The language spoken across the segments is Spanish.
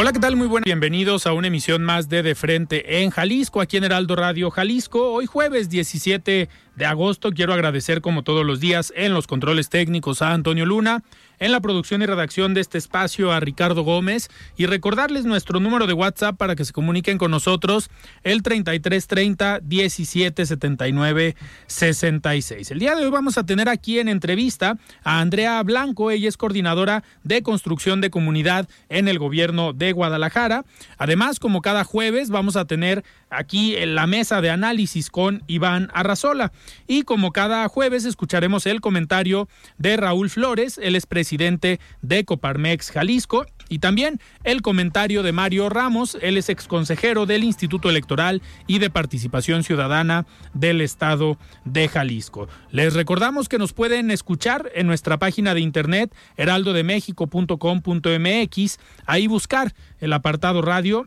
Hola, ¿qué tal? Muy buenos. Bienvenidos a una emisión más de De Frente en Jalisco, aquí en Heraldo Radio Jalisco. Hoy jueves 17 de agosto quiero agradecer como todos los días en los controles técnicos a Antonio Luna, en la producción y redacción de este espacio a Ricardo Gómez y recordarles nuestro número de WhatsApp para que se comuniquen con nosotros el 3330 1779 66. El día de hoy vamos a tener aquí en entrevista a Andrea Blanco, ella es coordinadora de construcción de comunidad en el gobierno de Guadalajara. Además, como cada jueves vamos a tener aquí en la mesa de análisis con Iván Arrazola y como cada jueves escucharemos el comentario de Raúl Flores, el expresidente presidente de Coparmex Jalisco, y también el comentario de Mario Ramos, él es exconsejero del Instituto Electoral y de Participación Ciudadana del Estado de Jalisco. Les recordamos que nos pueden escuchar en nuestra página de internet heraldodemexico.com.mx, ahí buscar el apartado radio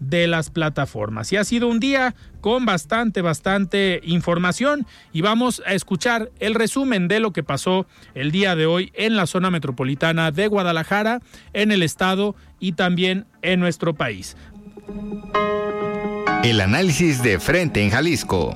las plataformas. Y ha sido un día con bastante, bastante información y vamos a escuchar el resumen de lo que pasó el día de hoy en la zona metropolitana de Guadalajara, en el estado y también en nuestro país. El análisis de frente en Jalisco.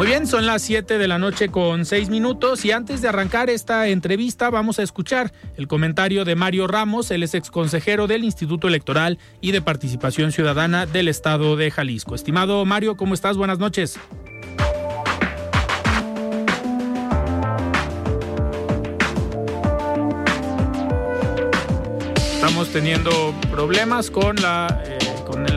Muy bien, son las 7 de la noche con 6 minutos y antes de arrancar esta entrevista vamos a escuchar el comentario de Mario Ramos, él es exconsejero del Instituto Electoral y de Participación Ciudadana del Estado de Jalisco. Estimado Mario, ¿cómo estás? Buenas noches. Estamos teniendo problemas con la... Eh,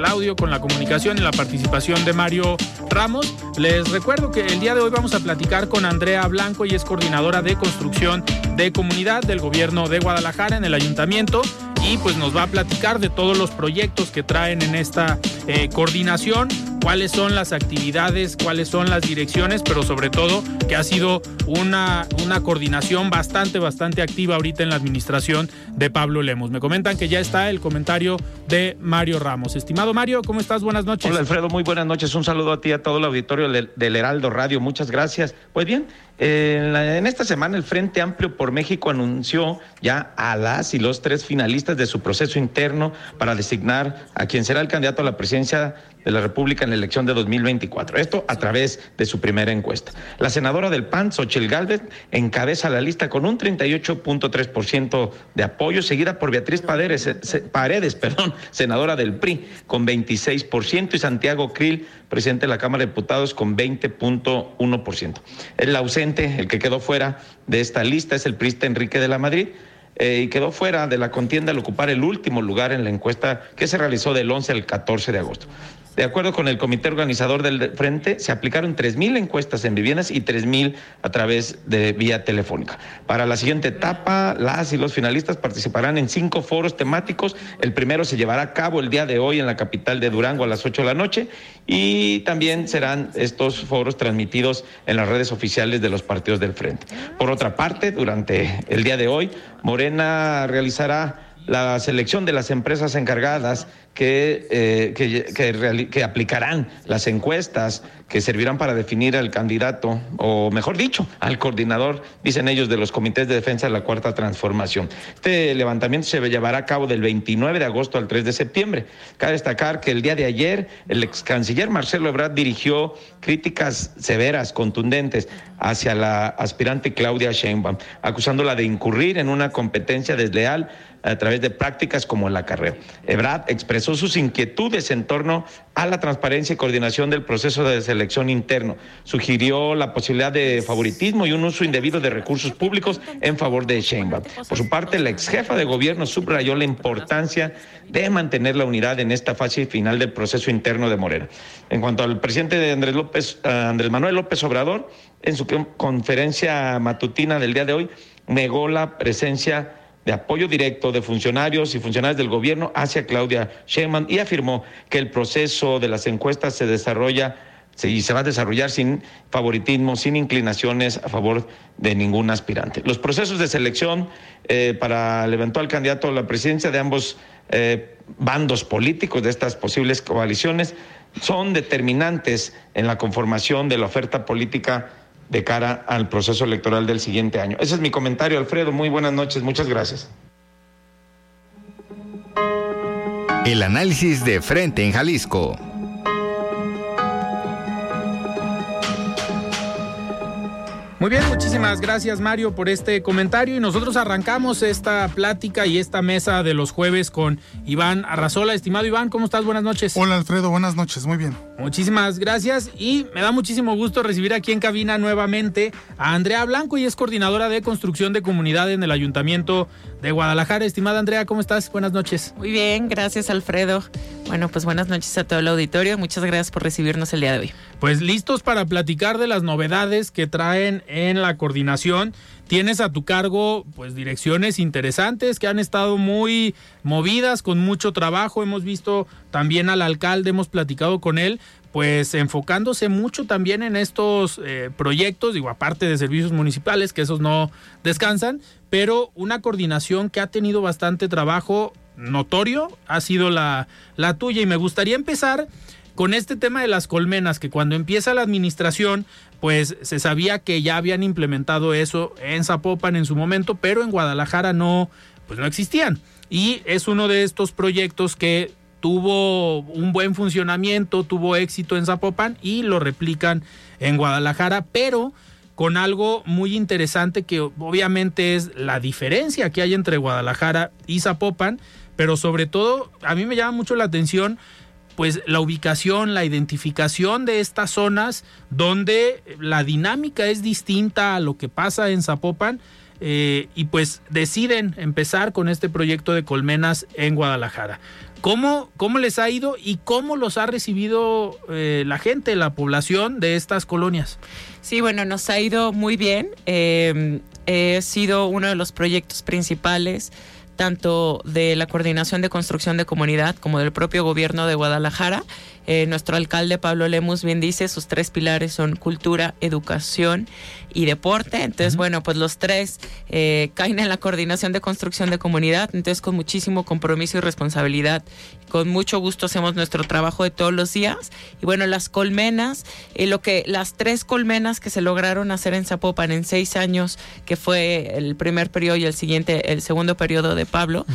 el audio, con la comunicación y la participación de Mario Ramos. Les recuerdo que el día de hoy vamos a platicar con Andrea Blanco y es coordinadora de construcción de comunidad del gobierno de Guadalajara en el ayuntamiento y pues nos va a platicar de todos los proyectos que traen en esta eh, coordinación, cuáles son las actividades, cuáles son las direcciones, pero sobre todo que ha sido una, una coordinación bastante, bastante activa ahorita en la administración de Pablo Lemos. Me comentan que ya está el comentario de Mario Ramos. Estimado Mario, ¿cómo estás? Buenas noches. Hola Alfredo, muy buenas noches. Un saludo a ti y a todo el auditorio del Heraldo Radio. Muchas gracias. Pues bien, en esta semana el Frente Amplio por México anunció ya a las y los tres finalistas de su proceso interno para designar a quien será el candidato a la presidencia de la República en la elección de 2024. Esto a través de su primera encuesta. La senadora del PAN, Xochil Gálvez, encabeza la lista con un 38.3% de apoyo, seguida por Beatriz Paredes, Paredes, perdón, senadora del PRI, con 26%, y Santiago Krill, presidente de la Cámara de Diputados, con 20.1%. El ausente, el que quedó fuera de esta lista, es el priista Enrique de la Madrid. Eh, y quedó fuera de la contienda al ocupar el último lugar en la encuesta que se realizó del 11 al 14 de agosto. De acuerdo con el comité organizador del frente, se aplicaron 3.000 encuestas en viviendas y 3.000 a través de vía telefónica. Para la siguiente etapa, las y los finalistas participarán en cinco foros temáticos. El primero se llevará a cabo el día de hoy en la capital de Durango a las 8 de la noche y también serán estos foros transmitidos en las redes oficiales de los partidos del frente. Por otra parte, durante el día de hoy, Morena realizará la selección de las empresas encargadas que, eh, que, que, aplicarán las encuestas que servirán para definir al candidato, o mejor dicho, al coordinador, dicen ellos, de los comités de defensa de la Cuarta Transformación. Este levantamiento se llevará a cabo del 29 de agosto al 3 de septiembre. Cabe destacar que el día de ayer el ex canciller Marcelo Ebrard dirigió críticas severas, contundentes, hacia la aspirante Claudia Sheinbaum, acusándola de incurrir en una competencia desleal a través de prácticas como el acarreo. Ebrard expresó sus inquietudes en torno a la transparencia y coordinación del proceso de selección interno. Sugirió la posibilidad de favoritismo y un uso indebido de recursos públicos en favor de Sheinbaum. Por su parte, la ex jefa de gobierno subrayó la importancia de mantener la unidad en esta fase final del proceso interno de Morena. En cuanto al presidente de Andrés López, eh, Andrés Manuel López Obrador, en su conferencia matutina del día de hoy, negó la presencia de apoyo directo de funcionarios y funcionarios del gobierno hacia Claudia Sheinbaum y afirmó que el proceso de las encuestas se desarrolla y se va a desarrollar sin favoritismo, sin inclinaciones a favor de ningún aspirante. Los procesos de selección eh, para el eventual candidato a la presidencia de ambos eh, bandos políticos de estas posibles coaliciones son determinantes en la conformación de la oferta política de cara al proceso electoral del siguiente año. Ese es mi comentario, Alfredo. Muy buenas noches, muchas gracias. El análisis de frente en Jalisco. Muy bien, muchísimas gracias Mario por este comentario y nosotros arrancamos esta plática y esta mesa de los jueves con Iván Arrazola. Estimado Iván, ¿cómo estás? Buenas noches. Hola Alfredo, buenas noches, muy bien. Muchísimas gracias y me da muchísimo gusto recibir aquí en cabina nuevamente a Andrea Blanco y es coordinadora de construcción de comunidad en el Ayuntamiento de Guadalajara. Estimada Andrea, ¿cómo estás? Buenas noches. Muy bien, gracias Alfredo. Bueno, pues buenas noches a todo el auditorio. Muchas gracias por recibirnos el día de hoy. Pues listos para platicar de las novedades que traen en la coordinación. Tienes a tu cargo pues direcciones interesantes que han estado muy movidas con mucho trabajo. Hemos visto también al alcalde, hemos platicado con él, pues enfocándose mucho también en estos eh, proyectos, digo, aparte de servicios municipales, que esos no descansan, pero una coordinación que ha tenido bastante trabajo notorio ha sido la, la tuya y me gustaría empezar con este tema de las colmenas, que cuando empieza la administración, pues se sabía que ya habían implementado eso en Zapopan en su momento, pero en Guadalajara no, pues no existían. Y es uno de estos proyectos que tuvo un buen funcionamiento, tuvo éxito en Zapopan y lo replican en Guadalajara, pero con algo muy interesante que obviamente es la diferencia que hay entre Guadalajara y Zapopan, pero sobre todo a mí me llama mucho la atención pues la ubicación, la identificación de estas zonas donde la dinámica es distinta a lo que pasa en Zapopan eh, y pues deciden empezar con este proyecto de colmenas en Guadalajara. ¿Cómo, cómo les ha ido y cómo los ha recibido eh, la gente, la población de estas colonias? Sí, bueno, nos ha ido muy bien. Eh, he sido uno de los proyectos principales tanto de la Coordinación de Construcción de Comunidad como del propio gobierno de Guadalajara. Eh, nuestro alcalde Pablo Lemus bien dice, sus tres pilares son cultura, educación y deporte. Entonces, bueno, pues los tres eh, caen en la coordinación de construcción de comunidad. Entonces, con muchísimo compromiso y responsabilidad, con mucho gusto hacemos nuestro trabajo de todos los días. Y bueno, las colmenas, eh, lo que las tres colmenas que se lograron hacer en Zapopan en seis años, que fue el primer periodo y el siguiente, el segundo periodo de Pablo,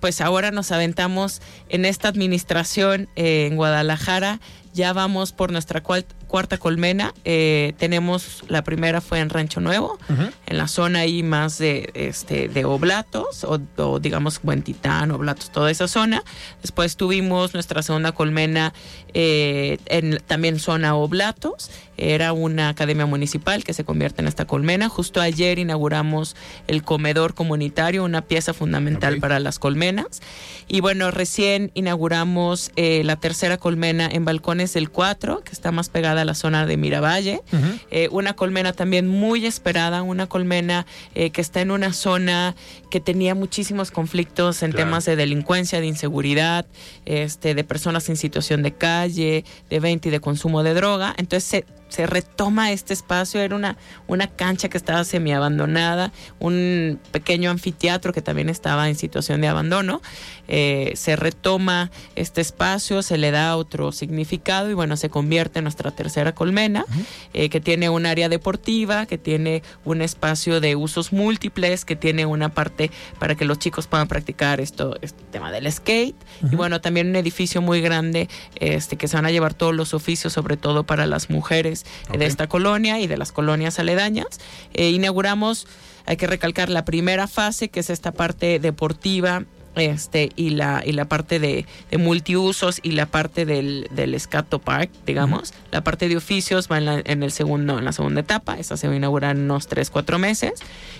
pues ahora nos aventamos en esta administración en Guadalajara Guadalajara ya vamos por nuestra cuarta colmena. Eh, tenemos la primera fue en Rancho Nuevo, en la zona ahí más de este de Oblatos o, digamos Buentitán, Oblatos, toda esa zona. Después tuvimos nuestra segunda colmena eh, en también zona Oblatos. Era una academia municipal que se convierte en esta colmena. Justo ayer inauguramos el comedor comunitario, una pieza fundamental para las colmenas. Y bueno, recién inauguramos eh, la tercera colmena en Balcones del 4, que está más pegada a la zona de Miravalle. Eh, una colmena también muy esperada, una colmena eh, que está en una zona que tenía muchísimos conflictos en temas de delincuencia, de inseguridad, este, de personas en situación de calle, de venta y de consumo de droga. Entonces se se retoma este espacio, era una, una cancha que estaba semi abandonada, un pequeño anfiteatro que también estaba en situación de abandono, eh, se retoma este espacio, se le da otro significado y bueno, se convierte en nuestra tercera colmena, eh, que tiene un área deportiva, que tiene un espacio de usos múltiples, que tiene una parte para que los chicos puedan practicar esto, este tema del skate, y bueno, también un edificio muy grande, este, que se van a llevar todos los oficios, sobre todo para las mujeres de esta colonia y de las colonias aledañas. Eh, inauguramos, hay que recalcar, la primera fase, que es esta parte deportiva este y la y la parte de, multiusos y la parte del, del Escato Park, digamos. La parte de oficios va en, el segundo, en la segunda etapa. Esta se va a inaugurar en unos 3, 4 meses.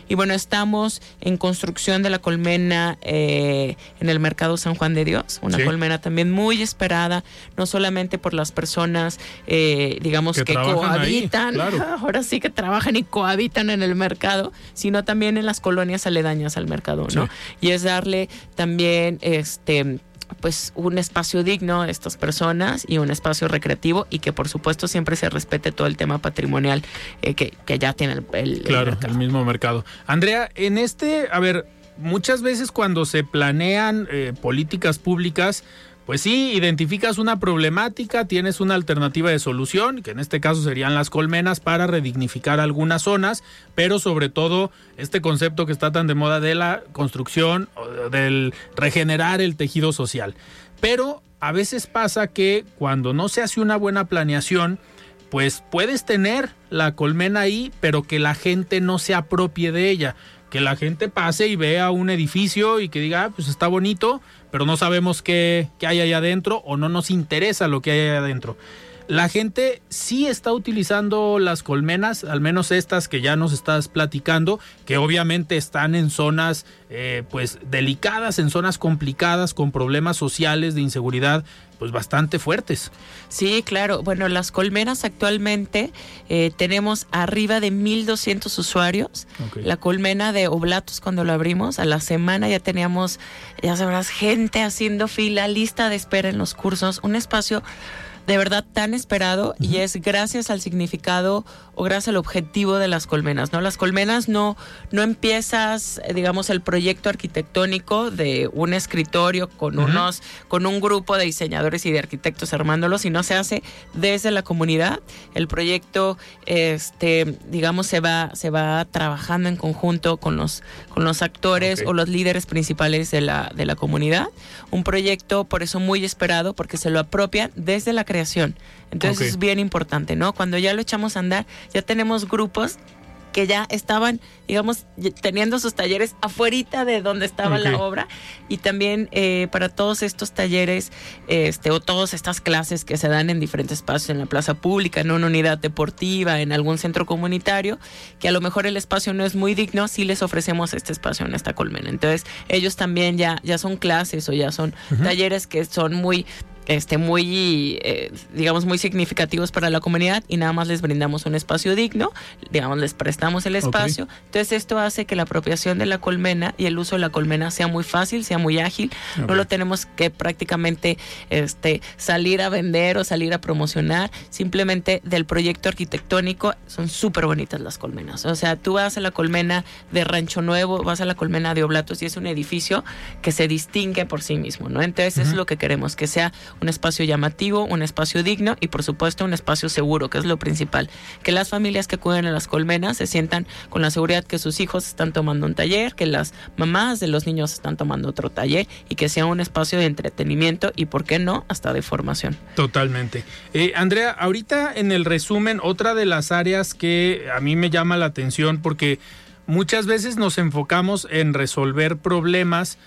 Y bueno, estamos en construcción de la colmena eh, en el Mercado San Juan de Dios. Una colmena también muy esperada, no solamente por las personas, eh, digamos, que, cohabitan, ahora sí que trabajan y cohabitan en el mercado, sino también en las colonias aledañas al mercado, ¿no? Y es darle también este pues un espacio digno a estas personas y un espacio recreativo y que por supuesto siempre se respete todo el tema patrimonial eh, que, ya tiene el, claro, el, mismo mercado. Andrea, en este, a ver, muchas veces cuando se planean eh, políticas públicas, pues sí, identificas una problemática, tienes una alternativa de solución, que en este caso serían las colmenas para redignificar algunas zonas, pero sobre todo este concepto que está tan de moda de la construcción, del regenerar el tejido social. Pero a veces pasa que cuando no se hace una buena planeación, pues puedes tener la colmena ahí, pero que la gente no se apropie de ella que la gente pase y vea un edificio y que diga, ah, pues está bonito, pero no sabemos qué, qué hay allá adentro o no nos interesa lo que hay allá adentro. La gente sí está utilizando las colmenas, al menos estas que ya nos estás platicando, que obviamente están en zonas eh, pues delicadas, en zonas complicadas, con problemas sociales de inseguridad pues bastante fuertes. Sí, claro. Bueno, las colmenas actualmente eh, tenemos arriba de 1.200 usuarios. La colmena de Oblatos cuando lo abrimos, a la semana ya teníamos, ya sabrás, gente haciendo fila, lista de espera en los cursos, un espacio de verdad tan esperado y es gracias al significado o gracias al objetivo de las colmenas, ¿no? Las colmenas no, no empiezas, eh, digamos, el proyecto arquitectónico de un escritorio con unos, con un grupo de diseñadores y de arquitectos armándolo, sino se hace desde la comunidad. El proyecto, este, digamos, se va, se va trabajando en conjunto con los, con los actores o los líderes principales de la, de la comunidad. Un proyecto, por eso, muy esperado, porque se lo apropian desde la creación. Entonces es bien importante, ¿no? Cuando ya lo echamos a andar, ya tenemos grupos que ya estaban, digamos, teniendo sus talleres afuera de donde estaba la obra. Y también eh, para todos estos talleres este, o todas estas clases que se dan en diferentes espacios, en la plaza pública, en una unidad deportiva, en algún centro comunitario, que a lo mejor el espacio no es muy digno, sí les ofrecemos este espacio en esta colmena. Entonces ellos también ya, ya son clases o ya son talleres que son muy este, muy, eh, digamos, muy significativos para la comunidad y nada más les brindamos un espacio digno, digamos, les prestamos el espacio. Entonces esto hace que la apropiación de la colmena y el uso de la colmena sea muy fácil, sea muy ágil. No lo tenemos que prácticamente este, salir a vender o salir a promocionar. Simplemente del proyecto arquitectónico son súper bonitas las colmenas. O sea, tú vas a la colmena de Rancho Nuevo, vas a la colmena de Oblatos y es un edificio que se distingue por sí mismo, ¿no? Entonces es lo que queremos, que sea un espacio llamativo, un espacio digno y por supuesto un espacio seguro, que es lo principal. Que las familias que acuden a las colmenas se sientan con la seguridad que sus hijos están tomando un taller, que las mamás de los niños están tomando otro taller y que sea un espacio de entretenimiento y, ¿por qué no?, hasta de formación. Totalmente. Eh, Andrea, ahorita en el resumen, otra de las áreas que a mí me llama la atención porque muchas veces nos enfocamos en resolver problemas,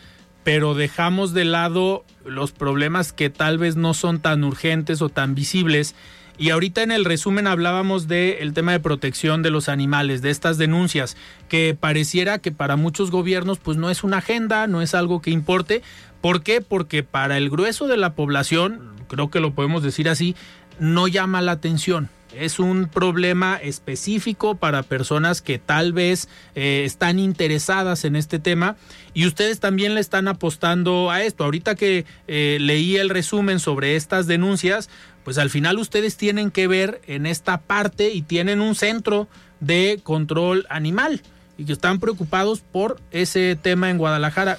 pero dejamos de lado los problemas que tal vez no son tan urgentes o tan visibles. Y ahorita en el resumen hablábamos del tema de protección de los animales, de estas denuncias, que pareciera que para muchos gobiernos pues no es una agenda, no es algo que importe. ¿Por qué? Porque para el grueso de la población, creo que lo podemos decir así, no llama la atención. Es un problema específico para personas que tal vez eh, están interesadas en este tema y ustedes también le están apostando a esto. Ahorita que eh, leí el resumen sobre estas denuncias, pues al final ustedes tienen que ver en esta parte y tienen un centro de control animal y que están preocupados por ese tema en Guadalajara.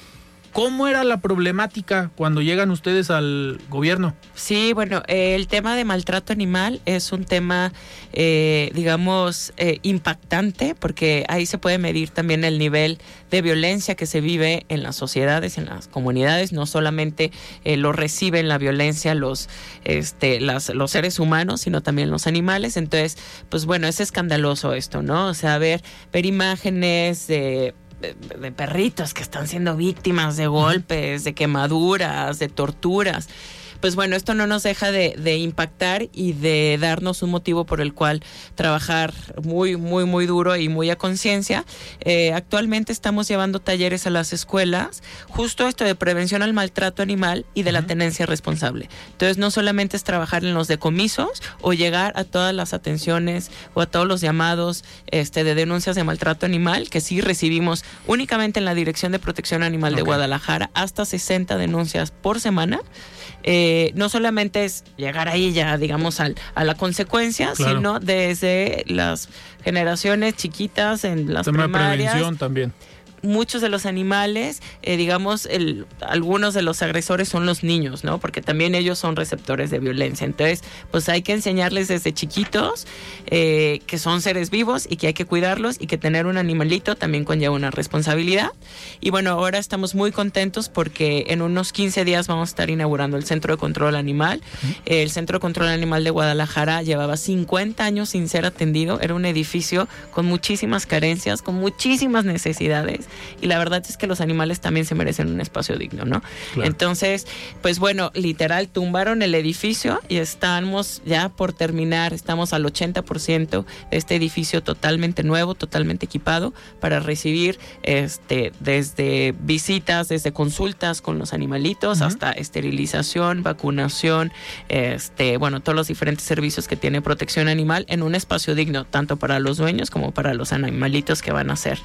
¿Cómo era la problemática cuando llegan ustedes al gobierno? Sí, bueno, eh, el tema de maltrato animal es un tema, eh, digamos, eh, impactante porque ahí se puede medir también el nivel de violencia que se vive en las sociedades, en las comunidades. No solamente lo reciben la violencia los, este, las, los seres humanos, sino también los animales. Entonces, pues bueno, es escandaloso esto, ¿no? O sea, ver, ver imágenes de de, perritos que están siendo víctimas de golpes, de quemaduras, de torturas pues bueno, esto no nos deja de, impactar y de darnos un motivo por el cual trabajar muy, muy, muy duro y muy a conciencia. Eh, actualmente estamos llevando talleres a las escuelas, justo esto de prevención al maltrato animal y de la tenencia responsable. Entonces, no solamente es trabajar en los decomisos o llegar a todas las atenciones o a todos los llamados este, de denuncias de maltrato animal, que sí recibimos únicamente en la Dirección de Protección Animal de Guadalajara, hasta 60 denuncias por semana. Eh, no solamente es llegar ahí ya, digamos, al, a la consecuencia, sino desde las generaciones chiquitas en las Tema primarias. prevención también muchos de los animales, eh, digamos, el, algunos de los agresores son los niños, ¿no? Porque también ellos son receptores de violencia. Entonces, pues hay que enseñarles desde chiquitos eh, que son seres vivos y que hay que cuidarlos y que tener un animalito también conlleva una responsabilidad. Y bueno, ahora estamos muy contentos porque en unos 15 días vamos a estar inaugurando el Centro de Control Animal. El Centro de Control Animal de Guadalajara llevaba 50 años sin ser atendido. Era un edificio con muchísimas carencias, con muchísimas necesidades y la verdad es que los animales también se merecen un espacio digno, ¿no? Entonces, pues bueno, literal, tumbaron el edificio y estamos ya por terminar, estamos al 80% de este edificio totalmente nuevo, totalmente equipado para recibir este desde visitas, desde consultas con los animalitos hasta esterilización, vacunación, este, bueno, todos los diferentes servicios que tiene protección animal en un espacio digno tanto para los dueños como para los animalitos que van a ser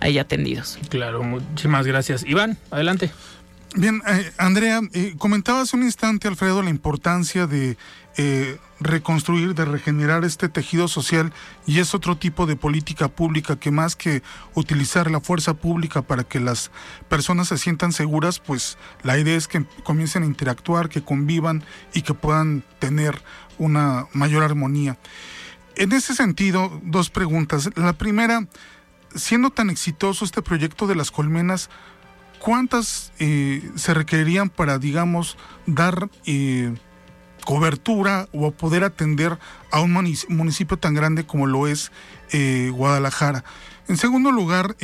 ahí atendidos. Claro, muchísimas gracias. Iván, adelante. Bien, eh, Andrea, eh, comentaba hace un instante, Alfredo, la importancia de eh, reconstruir, de regenerar este tejido social y es otro tipo de política pública que más que utilizar la fuerza pública para que las personas se sientan seguras, pues la idea es que comiencen a interactuar, que convivan y que puedan tener una mayor armonía. En ese sentido, dos preguntas. La primera, siendo tan exitoso este proyecto de las colmenas, ¿cuántas eh, se requerirían para, digamos, dar eh, cobertura o poder atender a un municipio tan grande como lo es eh, Guadalajara? En segundo lugar,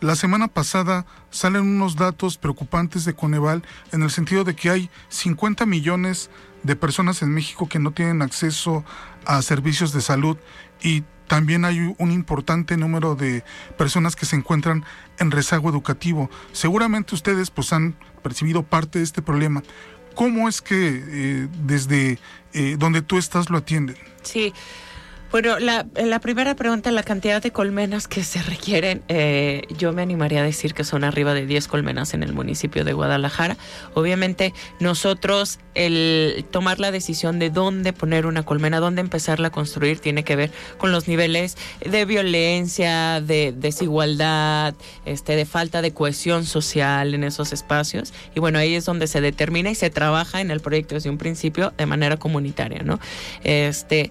la semana pasada salen unos datos preocupantes de Coneval en el sentido de que hay 50 millones de personas en México que no tienen acceso a servicios de salud y también hay un importante número de personas que se encuentran en rezago educativo. Seguramente ustedes pues han percibido parte de este problema. ¿Cómo es que eh, desde eh, donde tú estás lo atienden? Sí. Bueno, la, la, primera pregunta, la cantidad de colmenas que se requieren, eh, yo me animaría a decir que son arriba de 10 colmenas en el municipio de Guadalajara. Obviamente nosotros el tomar la decisión de dónde poner una colmena, dónde empezarla a construir, tiene que ver con los niveles de violencia, de desigualdad, este, de falta de cohesión social en esos espacios. Y bueno, ahí es donde se determina y se trabaja en el proyecto desde un principio de manera comunitaria, ¿no? Este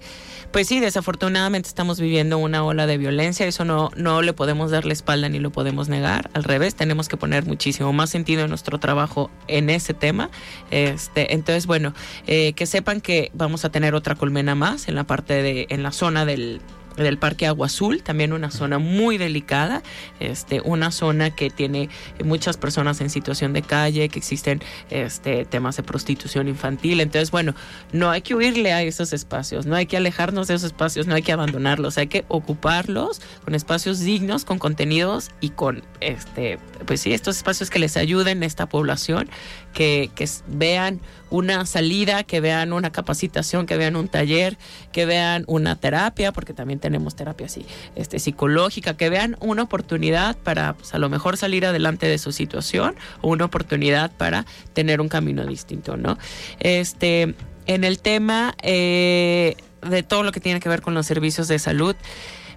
pues sí, desafortunadamente estamos viviendo una ola de violencia, eso no, no le podemos dar la espalda ni lo podemos negar, al revés, tenemos que poner muchísimo más sentido en nuestro trabajo en ese tema. Este, entonces, bueno, eh, que sepan que vamos a tener otra colmena más en la parte de, en la zona del del Parque Agua Azul, también una zona muy delicada, este, una zona que tiene muchas personas en situación de calle, que existen este, temas de prostitución infantil. Entonces, bueno, no hay que huirle a esos espacios, no hay que alejarnos de esos espacios, no hay que abandonarlos, hay que ocuparlos con espacios dignos, con contenidos y con, este, pues sí, estos espacios que les ayuden a esta población, que, vean una salida, que vean una capacitación, que vean un taller, que vean una terapia, porque también tenemos terapia así, este, psicológica, que vean una oportunidad para pues, a lo mejor salir adelante de su situación o una oportunidad para tener un camino distinto, ¿no? Este, en el tema eh, de todo lo que tiene que ver con los servicios de salud,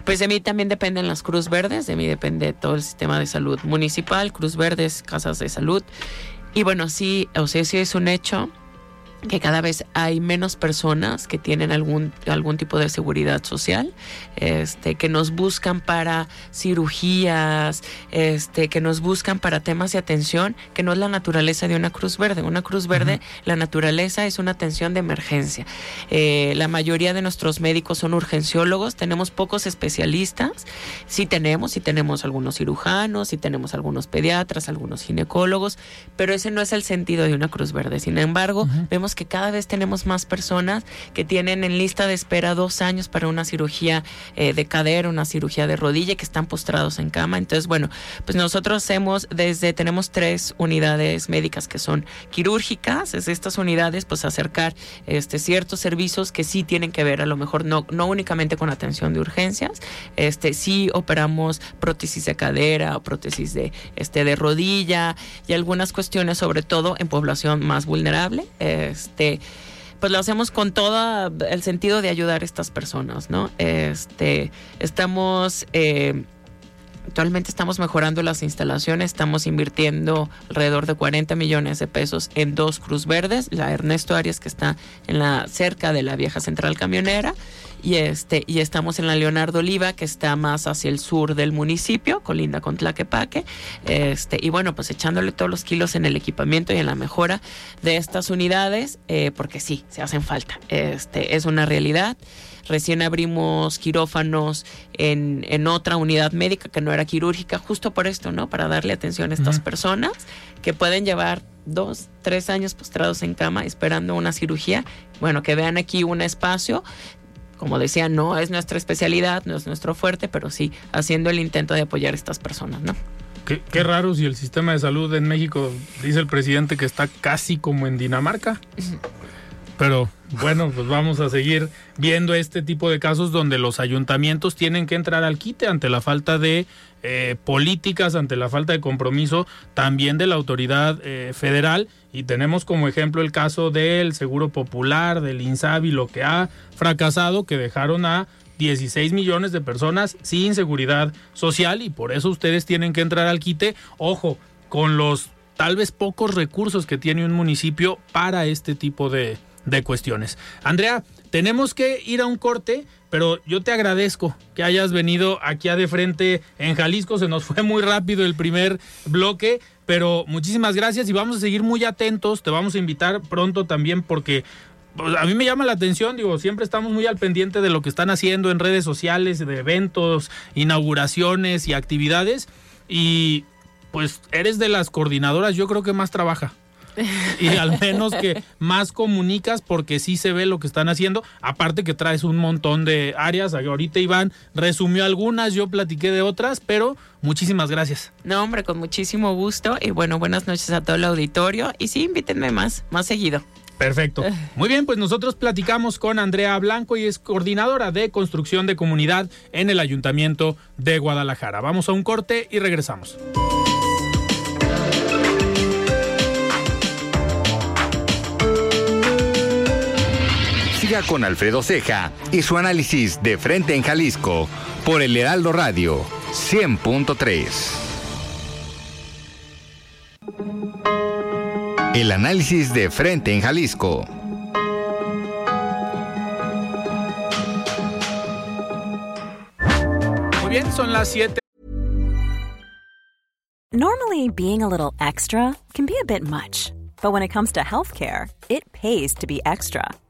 pues de mí también dependen las Cruz Verdes, de mí depende todo el sistema de salud municipal, Cruz Verdes, casas de salud. Y bueno, sí, o sea, sí es un hecho que cada vez hay menos personas que tienen algún, algún tipo de seguridad social, este, que nos buscan para cirugías, este, que nos buscan para temas de atención, que no es la naturaleza de una Cruz Verde. Una Cruz Verde, la naturaleza es una atención de emergencia. Eh, la mayoría de nuestros médicos son urgenciólogos, tenemos pocos especialistas, sí tenemos, sí tenemos algunos cirujanos, sí tenemos algunos pediatras, algunos ginecólogos, pero ese no es el sentido de una Cruz Verde. Sin embargo, vemos que cada vez tenemos más personas que tienen en lista de espera dos años para una cirugía eh, de cadera, una cirugía de rodilla, que están postrados en cama. Entonces, bueno, pues nosotros hacemos desde, tenemos tres unidades médicas que son quirúrgicas, es estas unidades, pues acercar este, ciertos servicios que sí tienen que ver, a lo mejor no, no únicamente con atención de urgencias, este, sí operamos prótesis de cadera o prótesis de, este, de rodilla y algunas cuestiones, sobre todo en población más vulnerable. Este, pues lo hacemos con todo el sentido de ayudar a estas personas, ¿no? Este, estamos, eh, actualmente estamos mejorando las instalaciones, estamos invirtiendo alrededor de 40 millones de pesos en dos Cruz Verdes, la Ernesto Arias que está en la cerca de la vieja central camionera y este y estamos en la Leonardo Oliva que está más hacia el sur del municipio colinda con Tlaquepaque este y bueno pues echándole todos los kilos en el equipamiento y en la mejora de estas unidades eh, porque sí se hacen falta este es una realidad recién abrimos quirófanos en, en, otra unidad médica que no era quirúrgica, justo por esto, ¿no? Para darle atención a estas personas que pueden llevar dos, tres años postrados en cama esperando una cirugía. Bueno, que vean aquí un espacio como decía, no es nuestra especialidad, no es nuestro fuerte, pero sí haciendo el intento de apoyar a estas personas, ¿no? Qué, raro si el sistema de salud en México dice el presidente que está casi como en Dinamarca. Pero bueno, pues vamos a seguir viendo este tipo de casos donde los ayuntamientos tienen que entrar al quite ante la falta de eh, políticas, ante la falta de compromiso también de la autoridad eh, federal. Y tenemos como ejemplo el caso del Seguro Popular, del INSABI, lo que ha fracasado, que dejaron a 16 millones de personas sin seguridad social y por eso ustedes tienen que entrar al quite. Ojo, con los tal vez pocos recursos que tiene un municipio para este tipo de, de cuestiones. Andrea, tenemos que ir a un corte, pero yo te agradezco que hayas venido aquí a de frente en Jalisco. Se nos fue muy rápido el primer bloque, pero muchísimas gracias y vamos a seguir muy atentos. Te vamos a invitar pronto también porque pues, a mí me llama la atención, digo, siempre estamos muy al pendiente de lo que están haciendo en redes sociales, de eventos, inauguraciones y actividades. Y pues eres de las coordinadoras, yo creo que más trabaja y al menos que más comunicas porque sí se ve lo que están haciendo. Aparte que traes un montón de áreas. Ahorita Iván resumió algunas, yo platiqué de otras, pero muchísimas gracias. No, hombre, con muchísimo gusto. Y bueno, buenas noches a todo el auditorio. Y sí, invítenme más, más seguido. Perfecto. Muy bien, pues nosotros platicamos con Andrea Blanco y es coordinadora de construcción de comunidad en el Ayuntamiento de Guadalajara. Vamos a un corte y regresamos. Siga con Alfredo Ceja y su análisis de frente en Jalisco por el Heraldo Radio 100.3. El análisis de frente en Jalisco. Muy bien, son las 7. Normally, being a little extra can be a bit much, but when it comes to healthcare, it pays to be extra.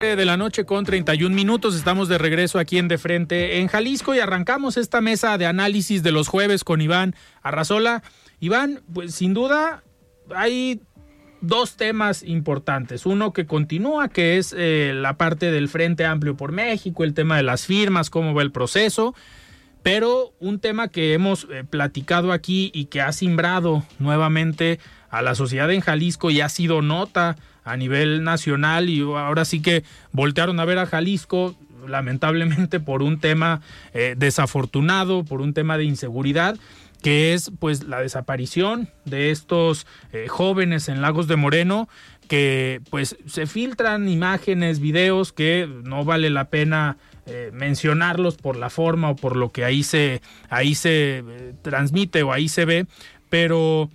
De la noche con 31 minutos. Estamos de regreso aquí en De Frente en Jalisco y arrancamos esta mesa de análisis de los jueves con Iván Arrazola. Iván, pues sin duda hay dos temas importantes. Uno que continúa, que es eh, la parte del Frente Amplio por México, el tema de las firmas, cómo va el proceso. Pero un tema que hemos eh, platicado aquí y que ha simbrado nuevamente a la sociedad en Jalisco y ha sido nota a nivel nacional y ahora sí que voltearon a ver a Jalisco lamentablemente por un tema eh, desafortunado, por un tema de inseguridad que es pues la desaparición de estos eh, jóvenes en Lagos de Moreno que pues se filtran imágenes, videos que no vale la pena eh, mencionarlos por la forma o por lo que ahí se ahí se transmite o ahí se ve, pero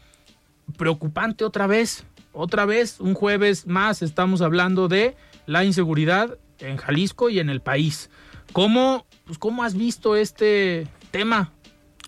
preocupante otra vez, otra vez, un jueves más estamos hablando de la inseguridad en Jalisco y en el país. ¿Cómo, pues, cómo has visto este tema?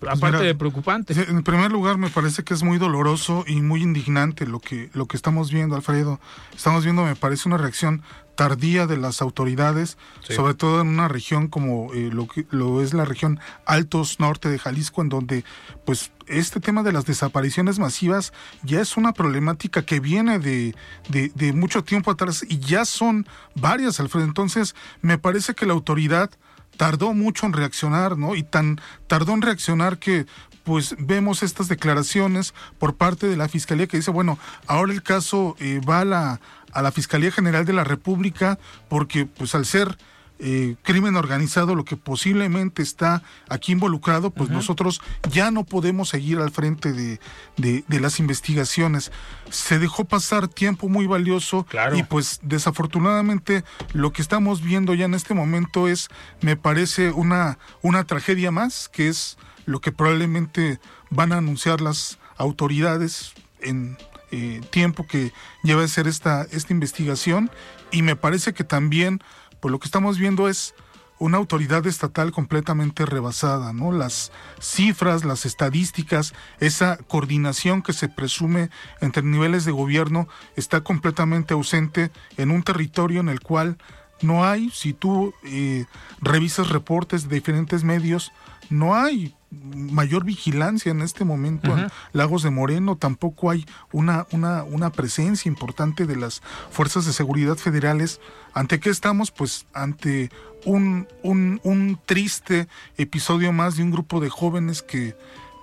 Aparte Pues Mira, de preocupante. En primer lugar, me parece que es muy doloroso y muy indignante lo que, lo que estamos viendo, Alfredo. Estamos viendo, me parece, una reacción tardía de las autoridades, Sí. sobre todo en una región como eh, lo, que, lo es la región Altos Norte de Jalisco, en donde pues este tema de las desapariciones masivas ya es una problemática que viene de, de, de mucho tiempo atrás y ya son varias, Alfredo. Entonces, me parece que la autoridad tardó mucho en reaccionar, ¿no? Y tan tardó en reaccionar que pues vemos estas declaraciones por parte de la Fiscalía que dice, bueno, ahora el caso eh, va a la, a la Fiscalía General de la República porque pues al ser eh, crimen organizado lo que posiblemente está aquí involucrado, pues nosotros ya no podemos seguir al frente de, de- de las investigaciones. Se dejó pasar tiempo muy valioso Claro. y pues desafortunadamente lo que estamos viendo ya en este momento es, me parece, una, una tragedia más, que es lo que probablemente van a anunciar las autoridades en eh, tiempo que lleva a ser esta, esta investigación. Y me parece que también, pues lo que estamos viendo es una autoridad estatal completamente rebasada, ¿no? Las cifras, las estadísticas, esa coordinación que se presume entre niveles de gobierno está completamente ausente en un territorio en el cual no hay, si tú eh, revisas reportes de diferentes medios, no hay mayor vigilancia en este momento en Lagos de Moreno, tampoco hay una, una, una presencia importante de las fuerzas de seguridad federales. ¿Ante qué estamos? Pues ante un, un, un triste episodio más de un grupo de jóvenes que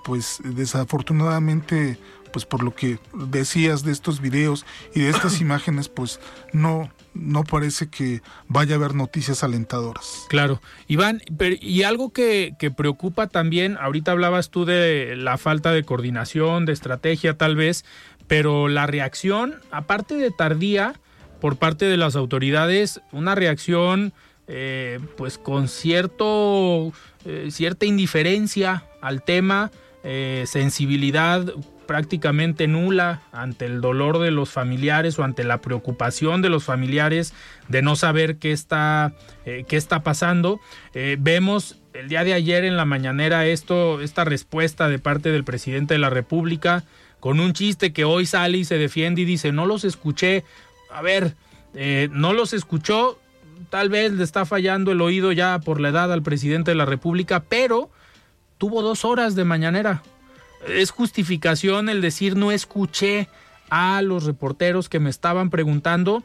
pues desafortunadamente pues por lo que decías de estos videos y de estas imágenes pues no no parece que vaya a haber noticias alentadoras. Claro. Iván, pero- y algo que, preocupa también, ahorita hablabas tú de la falta de coordinación, de estrategia tal vez, pero la reacción, aparte de tardía por parte de las autoridades, una reacción eh, pues con cierto, eh, cierta indiferencia al tema, eh, sensibilidad prácticamente nula ante el dolor de los familiares o ante la preocupación de los familiares de no saber qué está, eh, qué está pasando. Eh, vemos el día de ayer en la mañanera esto, esta respuesta de parte del presidente de la República con un chiste que hoy sale y se defiende y dice, no los escuché. A ver, eh, no los escuchó, tal vez le está fallando el oído ya por la edad al presidente de la República, pero tuvo dos horas de mañanera. Es justificación el decir no escuché a los reporteros que me estaban preguntando.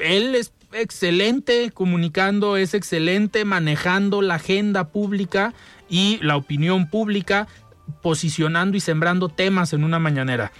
Él es excelente comunicando, es excelente manejando la agenda pública y la opinión pública, posicionando y sembrando temas en una mañanera.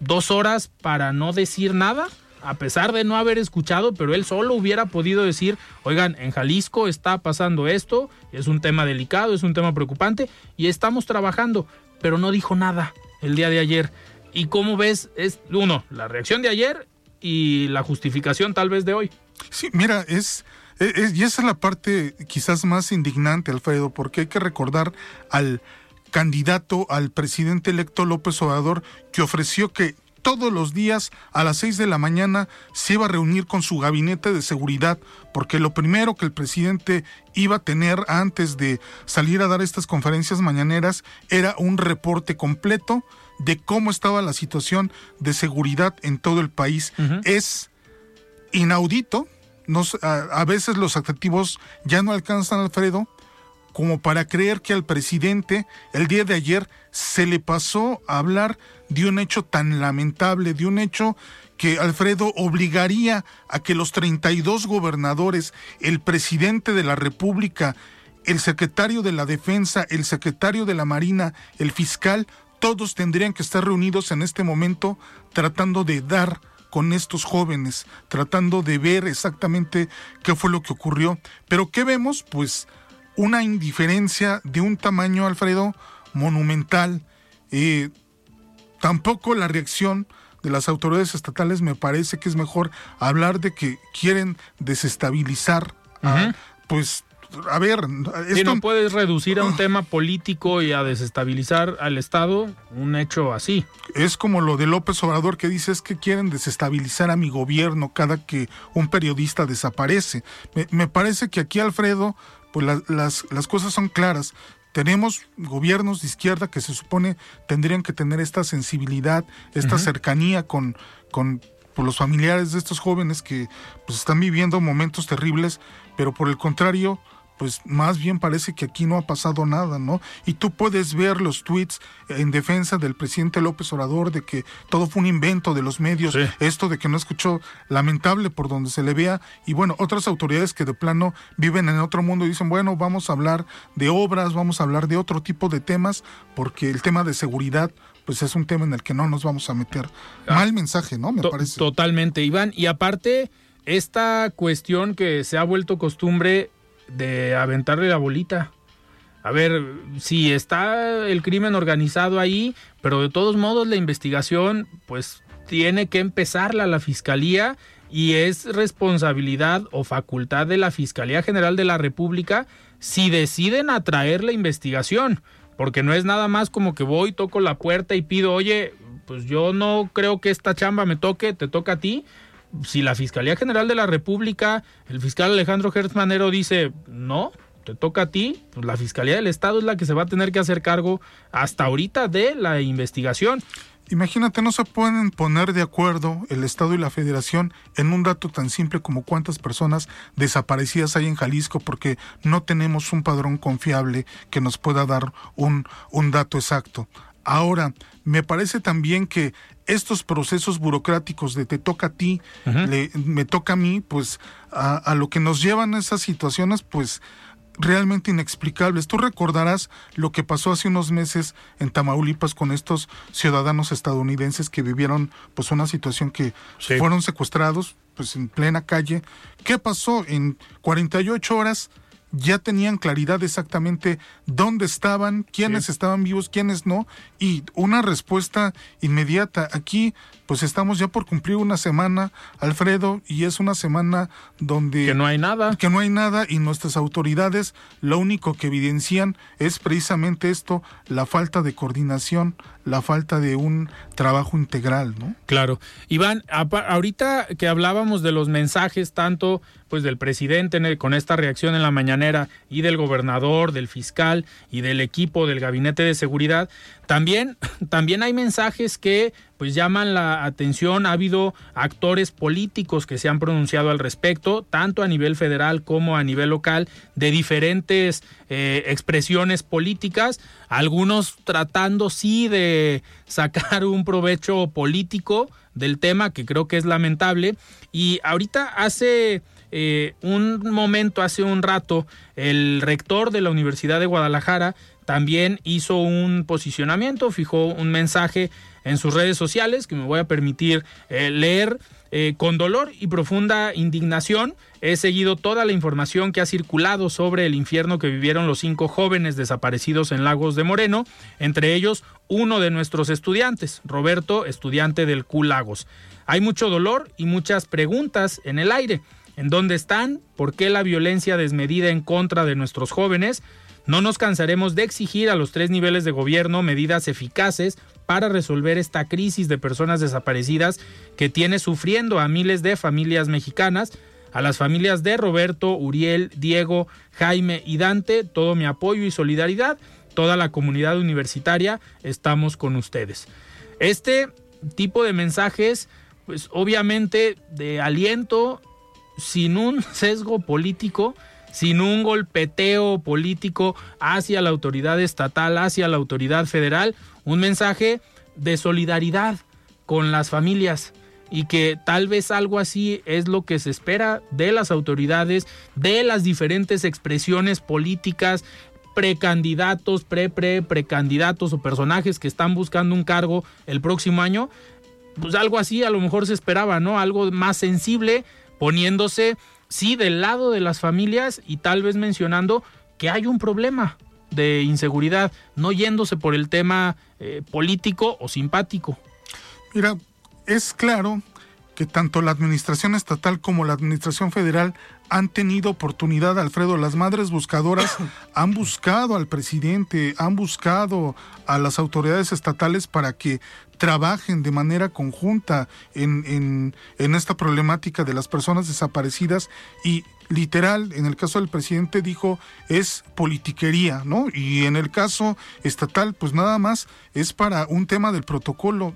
Dos horas para no decir nada a pesar de no haber escuchado, pero él solo hubiera podido decir, oigan, en Jalisco está pasando esto, es un tema delicado, es un tema preocupante y estamos trabajando, pero no dijo nada el día de ayer. ¿Y cómo ves? Es uno, la reacción de ayer y la justificación tal vez de hoy. Sí, mira, es, es, y esa es la parte quizás más indignante, Alfredo, porque hay que recordar al candidato al presidente electo López Obrador que ofreció que todos los días a las 6 de la mañana se iba a reunir con su gabinete de seguridad, porque lo primero que el presidente iba a tener antes de salir a dar estas conferencias mañaneras era un reporte completo de cómo estaba la situación de seguridad en todo el país. Es inaudito, a, veces los adjetivos ya no alcanzan, Alfredo, como para creer que al presidente el día de ayer se le pasó a hablar de un hecho tan lamentable, de un hecho que Alfredo obligaría a que los 32 gobernadores, el presidente de la República, el secretario de la Defensa, el secretario de la Marina, el fiscal, todos tendrían que estar reunidos en este momento tratando de dar con estos jóvenes, tratando de ver exactamente qué fue lo que ocurrió. Pero ¿qué vemos? Pues una indiferencia de un tamaño, Alfredo, monumental. Eh, tampoco la reacción de las autoridades estatales me parece que es mejor hablar de que quieren desestabilizar, pues a ver, esto... no puedes reducir a un tema político y a desestabilizar al Estado un hecho así. Es como lo de López Obrador que dice es que quieren desestabilizar a mi gobierno cada que un periodista desaparece. me parece que aquí Alfredo pues las, las cosas son claras. Tenemos gobiernos de izquierda que se supone tendrían que tener esta sensibilidad, esta cercanía con, con pues, los familiares de estos jóvenes que pues, están viviendo momentos terribles, pero por el contrario, pues más bien parece que aquí no ha pasado nada, ¿no? Y tú puedes ver los tweets en defensa del presidente López Obrador de que todo fue un invento de los medios, esto de que no escuchó, lamentable por donde se le vea, y bueno, otras autoridades que de plano viven en otro mundo y dicen, bueno, vamos a hablar de obras, vamos a hablar de otro tipo de temas, porque el tema de seguridad pues es un tema en el que no nos vamos a meter. Ah, Mal mensaje, ¿no? Me parece. Totalmente, Iván. Y aparte, esta cuestión que se ha vuelto costumbre de aventarle la bolita. A ver, si está el crimen organizado ahí, pero de todos modos la investigación, pues tiene que empezarla la fiscalía y es responsabilidad o facultad de la Fiscalía General de la República si deciden atraer la investigación, porque no es nada más como que voy, toco la puerta y pido, oye, pues yo no creo que esta chamba me toque, te toca a ti si la Fiscalía General de la República, el fiscal Alejandro Gertz dice, no, te toca a ti, pues la Fiscalía del Estado es la que se va a tener que hacer cargo hasta ahorita de la investigación. Imagínate, no se pueden poner de acuerdo el Estado y la Federación en un dato tan simple como cuántas personas desaparecidas hay en Jalisco porque no tenemos un padrón confiable que nos pueda dar un, un dato exacto. Ahora, me parece también que estos procesos burocráticos de te toca a ti, me toca a mí, pues a, lo que nos llevan a esas situaciones, pues realmente inexplicables. Tú recordarás lo que pasó hace unos meses en Tamaulipas con estos ciudadanos estadounidenses que vivieron pues una situación que fueron secuestrados pues en plena calle. ¿Qué pasó? En 48 horas ya tenían claridad exactamente dónde estaban, quiénes estaban vivos, quiénes no, y una respuesta inmediata. Aquí, pues estamos ya por cumplir una semana, Alfredo, y es una semana donde... Que no hay nada. Que no hay nada y nuestras autoridades lo único que evidencian es precisamente esto, la falta de coordinación, la falta de un trabajo integral, ¿no? Claro. Iván, ahorita que hablábamos de los mensajes tanto pues del presidente con esta reacción en la mañanera y del gobernador, del fiscal y del equipo del gabinete de seguridad, también, también hay mensajes que pues llaman la atención. Ha habido actores políticos que se han pronunciado al respecto, tanto a nivel federal como a nivel local, de diferentes eh, expresiones políticas, algunos tratando sí de sacar un provecho político del tema, que creo que es lamentable. Y ahorita hace eh, un momento, hace un rato, el rector de la Universidad de Guadalajara también hizo un posicionamiento, fijó un mensaje en sus redes sociales que me voy a permitir eh, leer. Eh, con dolor y profunda indignación he seguido toda la información que ha circulado sobre el infierno que vivieron los cinco jóvenes desaparecidos en Lagos de Moreno, entre ellos uno de nuestros estudiantes, Roberto, estudiante del Q Lagos. Hay mucho dolor y muchas preguntas en el aire. ¿En dónde están? ¿Por qué la violencia desmedida en contra de nuestros jóvenes? No nos cansaremos de exigir a los tres niveles de gobierno medidas eficaces para resolver esta crisis de personas desaparecidas que tiene sufriendo a miles de familias mexicanas. A las familias de Roberto, Uriel, Diego, Jaime y Dante, todo mi apoyo y solidaridad. Toda la comunidad universitaria, estamos con ustedes. Este tipo de mensajes, pues obviamente de aliento, sin un sesgo político, sin un golpeteo político hacia la autoridad estatal, hacia la autoridad federal, un mensaje de solidaridad con las familias y que tal vez algo así es lo que se espera de las autoridades, de las diferentes expresiones políticas, precandidatos, pre, pre, precandidatos o personajes que están buscando un cargo el próximo año, pues algo así a lo mejor se esperaba, ¿no? Algo más sensible, poniéndose, sí, del lado de las familias y tal vez mencionando que hay un problema de inseguridad, no yéndose por el tema eh, político o simpático. Mira, es claro que tanto la administración estatal como la administración federal han tenido oportunidad, Alfredo, las madres buscadoras han buscado al presidente, han buscado a las autoridades estatales para que trabajen de manera conjunta en, en, esta problemática de las personas desaparecidas y literal, en el caso del presidente dijo es politiquería, ¿no? Y en el caso estatal, pues nada más es para un tema del protocolo.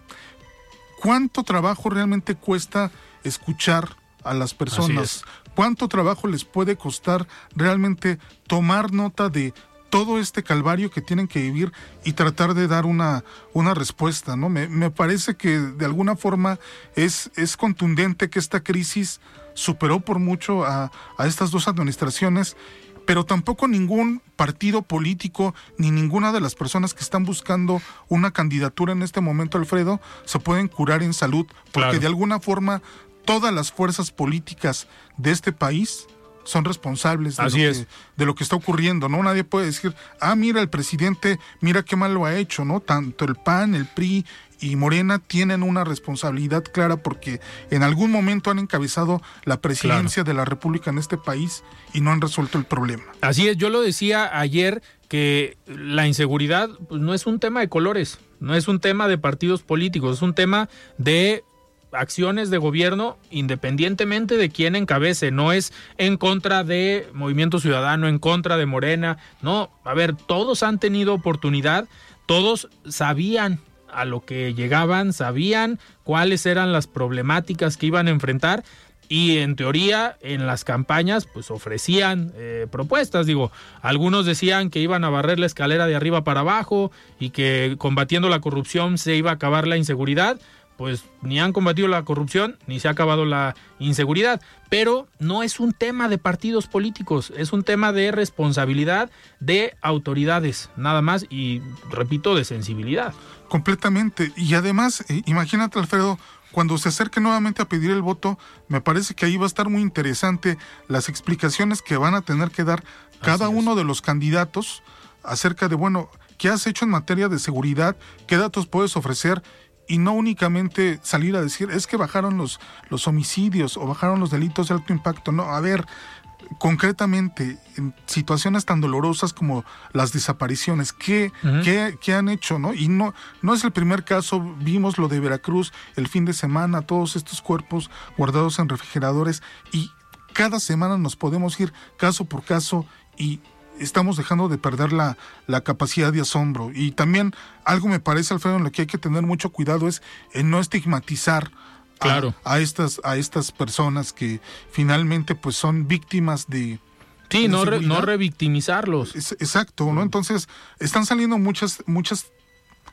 ¿Cuánto trabajo realmente cuesta escuchar a las personas? ¿Cuánto trabajo les puede costar realmente tomar nota de todo este calvario que tienen que vivir y tratar de dar una, una respuesta, ¿no? Me, me parece que de alguna forma es, es contundente que esta crisis superó por mucho a, a estas dos administraciones pero tampoco ningún partido político ni ninguna de las personas que están buscando una candidatura en este momento, Alfredo, se pueden curar en salud, porque de alguna forma todas las fuerzas políticas de este país son responsables de, lo que, de lo que está ocurriendo, ¿no? Nadie puede decir, ah, mira, el presidente, mira qué mal lo ha hecho, ¿no? Tanto el PAN, el PRI y Morena tienen una responsabilidad clara porque en algún momento han encabezado la presidencia de la República en este país y no han resuelto el problema. Así es, yo lo decía ayer que la inseguridad pues, no es un tema de colores, no es un tema de partidos políticos, es un tema de acciones de gobierno independientemente de quién encabece, no es en contra de Movimiento Ciudadano, en contra de Morena, no, a ver, todos han tenido oportunidad, todos sabían a lo que llegaban, sabían cuáles eran las problemáticas que iban a enfrentar y en teoría en las campañas pues ofrecían eh, propuestas, digo, algunos decían que iban a barrer la escalera de arriba para abajo y que combatiendo la corrupción se iba a acabar la inseguridad, pues ni han combatido la corrupción ni se ha acabado la inseguridad. Pero no es un tema de partidos políticos, es un tema de responsabilidad de autoridades, nada más, y repito, de sensibilidad. Completamente. Y además, eh, imagínate, Alfredo, cuando se acerque nuevamente a pedir el voto, me parece que ahí va a estar muy interesante las explicaciones que van a tener que dar cada uno de los candidatos acerca de, bueno, ¿qué has hecho en materia de seguridad? ¿Qué datos puedes ofrecer? Y no únicamente salir a decir, es que bajaron los, los homicidios o bajaron los delitos de alto impacto. No, a ver, concretamente en situaciones tan dolorosas como las desapariciones, ¿qué, ¿qué, han hecho? ¿no? Y no, no es el primer caso, vimos lo de Veracruz el fin de semana, todos estos cuerpos guardados en refrigeradores y cada semana nos podemos ir caso por caso y estamos dejando de perder la, la, capacidad de asombro. Y también algo me parece, Alfredo, en lo que hay que tener mucho cuidado es en no estigmatizar claro. a, estas, a estas personas que finalmente pues son víctimas de... Sí, no, no revictimizarlos. exacto, ¿no? Entonces están saliendo muchas, muchas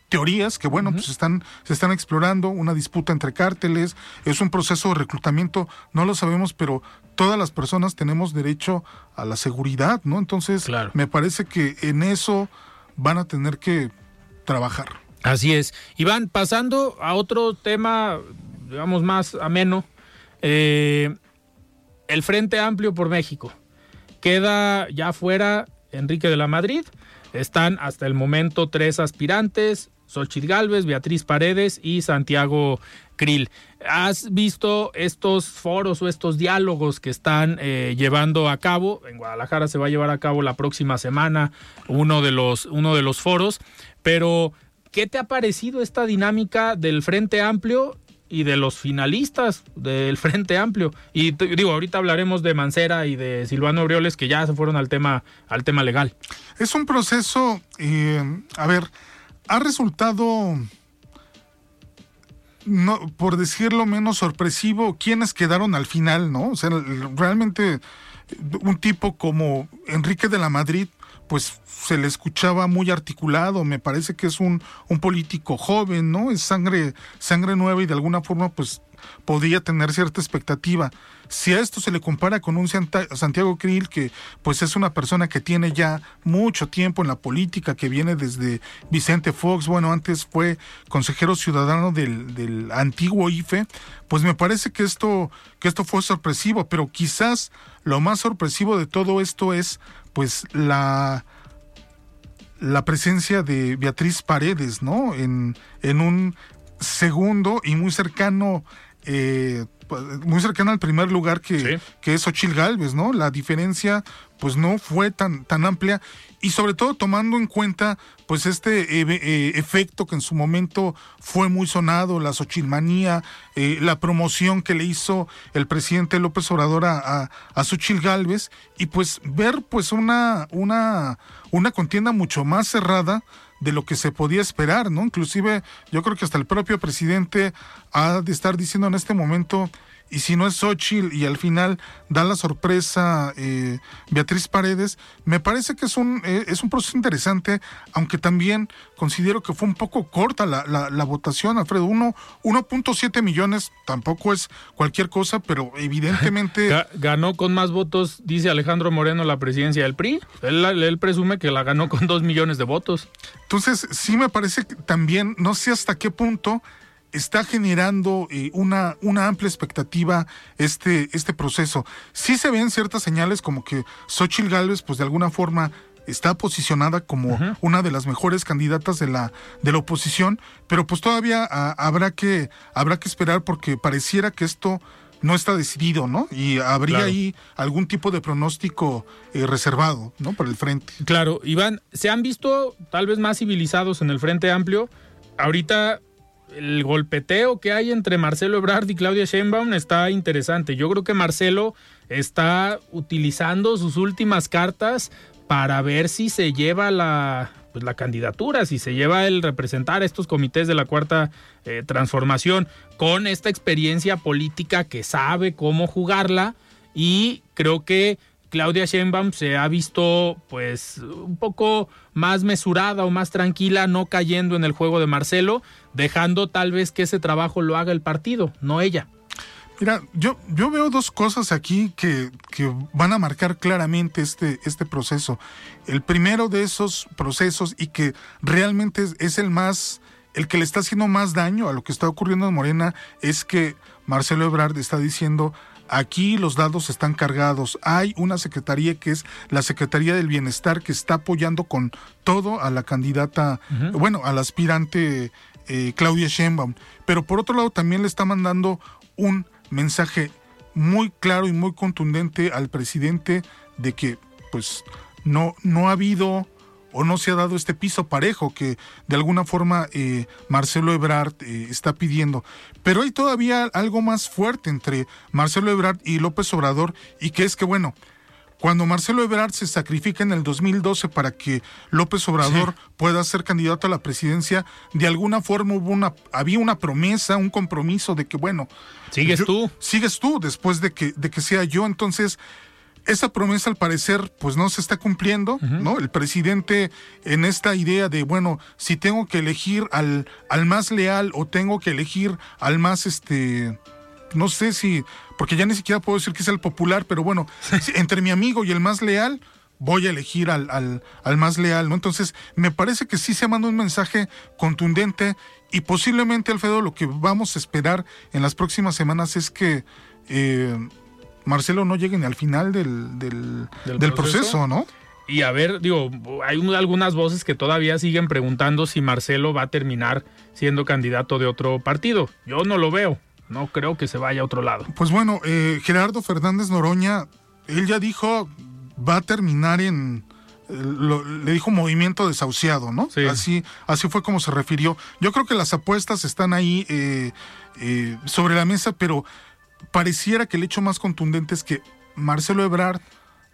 teorías que bueno, pues están, se están explorando, una disputa entre cárteles, es un proceso de reclutamiento, no lo sabemos, pero todas las personas tenemos derecho a la seguridad, ¿no? Entonces, me parece que en eso van a tener que trabajar. Así es. Iván, pasando a otro tema digamos, más ameno, eh, el Frente Amplio por México. Queda ya fuera Enrique de la Madrid. Están hasta el momento tres aspirantes, Xochitl Galvez, Beatriz Paredes y Santiago Krill. ¿Has visto estos foros o estos diálogos que están eh, llevando a cabo? En Guadalajara se va a llevar a cabo la próxima semana uno de los, uno de los foros, pero ¿qué te ha parecido esta dinámica del Frente Amplio y de los finalistas del Frente Amplio. Y digo, ahorita hablaremos de Mancera y de Silvano Aureoles que ya se fueron al tema, al tema legal. Es un proceso, eh, a ver, ha resultado, no, por decirlo menos sorpresivo, quienes quedaron al final, ¿no? O sea, realmente un tipo como Enrique de la Madrid pues se le escuchaba muy articulado, me parece que es un, un político joven, ¿no? Es sangre, sangre nueva y de alguna forma pues podría tener cierta expectativa. Si a esto se le compara con un Santiago Krill, que pues es una persona que tiene ya mucho tiempo en la política, que viene desde Vicente Fox, bueno, antes fue consejero ciudadano del, del antiguo IFE, pues me parece que esto, que esto fue sorpresivo, pero quizás lo más sorpresivo de todo esto es pues la la presencia de Beatriz Paredes, ¿no? En, en un segundo y muy cercano eh, pues, muy cercana al primer lugar que, que es Ochil Galvez, ¿no? La diferencia pues no fue tan, tan amplia. Y sobre todo tomando en cuenta pues este eh, eh, efecto que en su momento fue muy sonado, la Xochilmanía, la promoción que le hizo el presidente López Obrador a, a, Xochil Galvez y pues ver pues una, una, una contienda mucho más cerrada de lo que se podía esperar, ¿no? Inclusive yo creo que hasta el propio presidente ha de estar diciendo en este momento y si no es Xochitl y al final da la sorpresa eh, Beatriz Paredes, me parece que es un, eh, es un proceso interesante, aunque también considero que fue un poco corta la, la, votación, Alfredo. 1.7 millones tampoco es cualquier cosa, pero evidentemente... ganó con más votos, dice Alejandro Moreno, la presidencia del PRI. Él, él presume que la ganó con 2 millones de votos. Entonces, sí me parece que también, no sé hasta qué punto está generando eh, una, una amplia expectativa este, este proceso. Sí se ven ciertas señales como que Xochitl Gálvez, pues de alguna forma está posicionada como una de las mejores candidatas de la, de la oposición, pero pues todavía ah, habrá, que, habrá que esperar porque pareciera que esto no está decidido, ¿no? Y habría ahí algún tipo de pronóstico eh, reservado, ¿no? Para el frente. Claro, Iván, se han visto tal vez más civilizados en el Frente Amplio. Ahorita el golpeteo que hay entre Marcelo Ebrard y Claudia Sheinbaum está interesante. Yo creo que Marcelo está utilizando sus últimas cartas para ver si se lleva la, pues, la candidatura, si se lleva el representar a estos comités de la cuarta eh, transformación con esta experiencia política que sabe cómo jugarla y creo que Claudia Sheinbaum se ha visto pues un poco más mesurada o más tranquila, no cayendo en el juego de Marcelo, dejando tal vez que ese trabajo lo haga el partido, no ella. Mira, yo, yo veo dos cosas aquí que, que van a marcar claramente este, este proceso. El primero de esos procesos y que realmente es, el más el que le está haciendo más daño a lo que está ocurriendo en Morena es que Marcelo Ebrard está diciendo aquí los dados están cargados. Hay una secretaría que es la Secretaría del Bienestar que está apoyando con todo a la candidata, bueno, al aspirante eh, Claudia Sheinbaum. Pero por otro lado también le está mandando un mensaje muy claro y muy contundente al presidente de que pues no, no ha habido o no se ha dado este piso parejo que de alguna forma eh, Marcelo Ebrard eh, está pidiendo. Pero hay todavía algo más fuerte entre Marcelo Ebrard y López Obrador y que es que, bueno, cuando Marcelo Ebrard se sacrifica en el 2012 para que López Obrador pueda ser candidato a la presidencia, de alguna forma hubo una, había una promesa, un compromiso de que, bueno, sigues tú. Sigues tú después de que, de que sea yo. Entonces, esa promesa al parecer pues no se está cumpliendo, ¿no? El presidente en esta idea de, bueno, si tengo que elegir al, al más leal o tengo que elegir al más, este, no sé si, porque ya ni siquiera puedo decir que es el popular, pero bueno, entre mi amigo y el más leal, voy a elegir al, al, al, más leal, ¿no? Entonces, me parece que sí se manda un mensaje contundente y posiblemente, Alfredo, lo que vamos a esperar en las próximas semanas es que... Eh, Marcelo no llegue ni al final del, del, proceso? ¿no? Y a ver, digo, hay algunas voces que todavía siguen preguntando si Marcelo va a terminar siendo candidato de otro partido. Yo no lo veo, no creo que se vaya a otro lado. Pues bueno, eh, Gerardo Fernández Noroña, él ya dijo, va a terminar en... le dijo movimiento desahuciado, ¿no? Sí. Así, así fue como se refirió. Yo creo que las apuestas están ahí eh, eh, sobre la mesa, pero pareciera que el hecho más contundente es que Marcelo Ebrard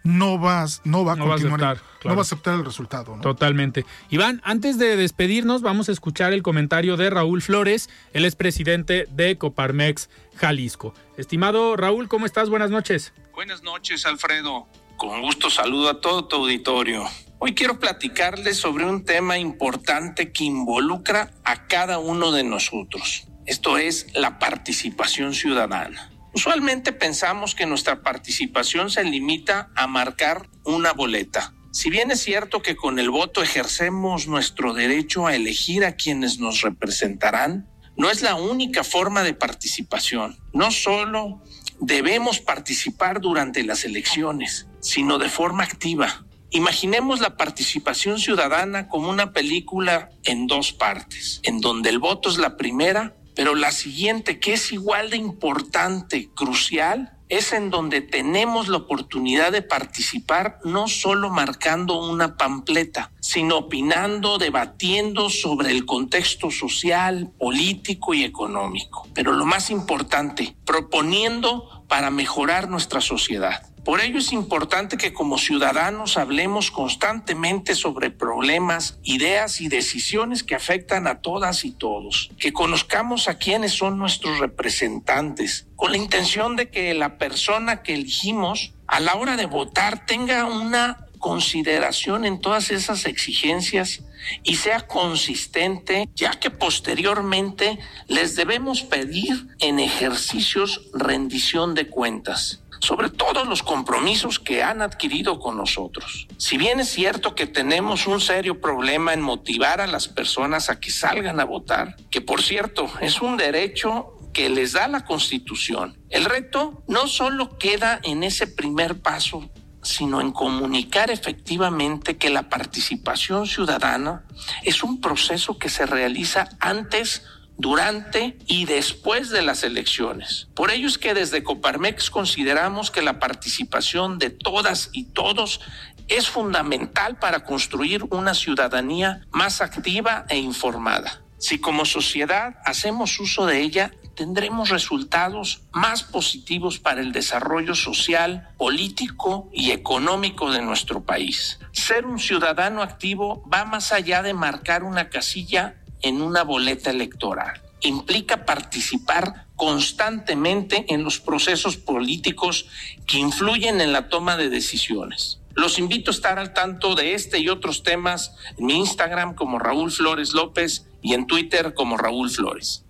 no va, no va a continuar, aceptar, no va a aceptar el resultado. Totalmente. Iván, antes de despedirnos, vamos a escuchar el comentario de Raúl Flores, el expresidente de Coparmex Jalisco. Estimado Raúl, ¿cómo estás? Buenas noches. Buenas noches, Alfredo. Con gusto saludo a todo tu auditorio. Hoy quiero platicarles sobre un tema importante que involucra a cada uno de nosotros. Esto es la participación ciudadana. Usualmente pensamos que nuestra participación se limita a marcar una boleta. Si bien es cierto que con el voto ejercemos nuestro derecho a elegir a quienes nos representarán, no es la única forma de participación. No solo debemos participar durante las elecciones, sino de forma activa. Imaginemos la participación ciudadana como una película en dos partes, en donde el voto es la primera pero la siguiente, que es igual de importante, crucial, es en donde tenemos la oportunidad de participar no solo marcando una pampleta, sino opinando, debatiendo sobre el contexto social, político y económico. Pero lo más importante, proponiendo para mejorar nuestra sociedad. Por ello es importante que como ciudadanos hablemos constantemente sobre problemas, ideas y decisiones que afectan a todas y todos, que conozcamos a quienes son nuestros representantes, con la intención de que la persona que elegimos a la hora de votar tenga una consideración en todas esas exigencias y sea consistente, ya que posteriormente les debemos pedir en ejercicios rendición de cuentas sobre todos los compromisos que han adquirido con nosotros. Si bien es cierto que tenemos un serio problema en motivar a las personas a que salgan a votar, que por cierto es un derecho que les da la Constitución, el reto no solo queda en ese primer paso sino en comunicar efectivamente que la participación ciudadana es un proceso que se realiza antes durante y después de las elecciones. Por ello es que desde Coparmex consideramos que la participación de todas y todos es fundamental para construir una ciudadanía más activa e informada. Si como sociedad hacemos uso de ella, tendremos resultados más positivos para el desarrollo social, político y económico de nuestro país. Ser un ciudadano activo va más allá de marcar una casilla en una boleta electoral. Implica participar constantemente en los procesos políticos que influyen en la toma de decisiones. Los invito a estar al tanto de este y otros temas en mi Instagram como Raúl Flores López y en Twitter como Raúl Flores.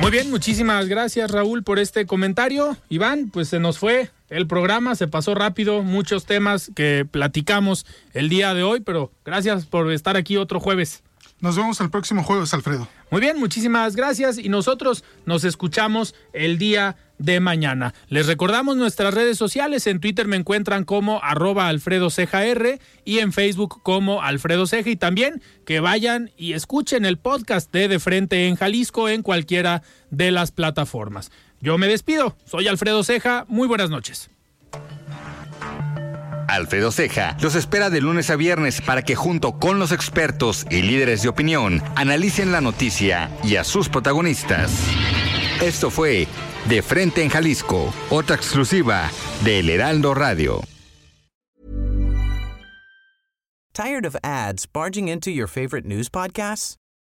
Muy bien, muchísimas gracias Raúl por este comentario. Iván, pues se nos fue el programa, se pasó rápido, muchos temas que platicamos el día de hoy, pero gracias por estar aquí otro jueves. Nos vemos el próximo jueves, Alfredo. Muy bien, muchísimas gracias y nosotros nos escuchamos el día de mañana. Les recordamos nuestras redes sociales. En Twitter me encuentran como arroba Alfredo R y en Facebook como Alfredo Ceja. Y también que vayan y escuchen el podcast de De Frente en Jalisco en cualquiera de las plataformas. Yo me despido. Soy Alfredo Ceja. Muy buenas noches. Alfredo Ceja los espera de lunes a viernes para que junto con los expertos y líderes de opinión analicen la noticia y a sus protagonistas. Esto fue De Frente en Jalisco, otra exclusiva de El Heraldo Radio. Tired of ads barging into your favorite news podcasts?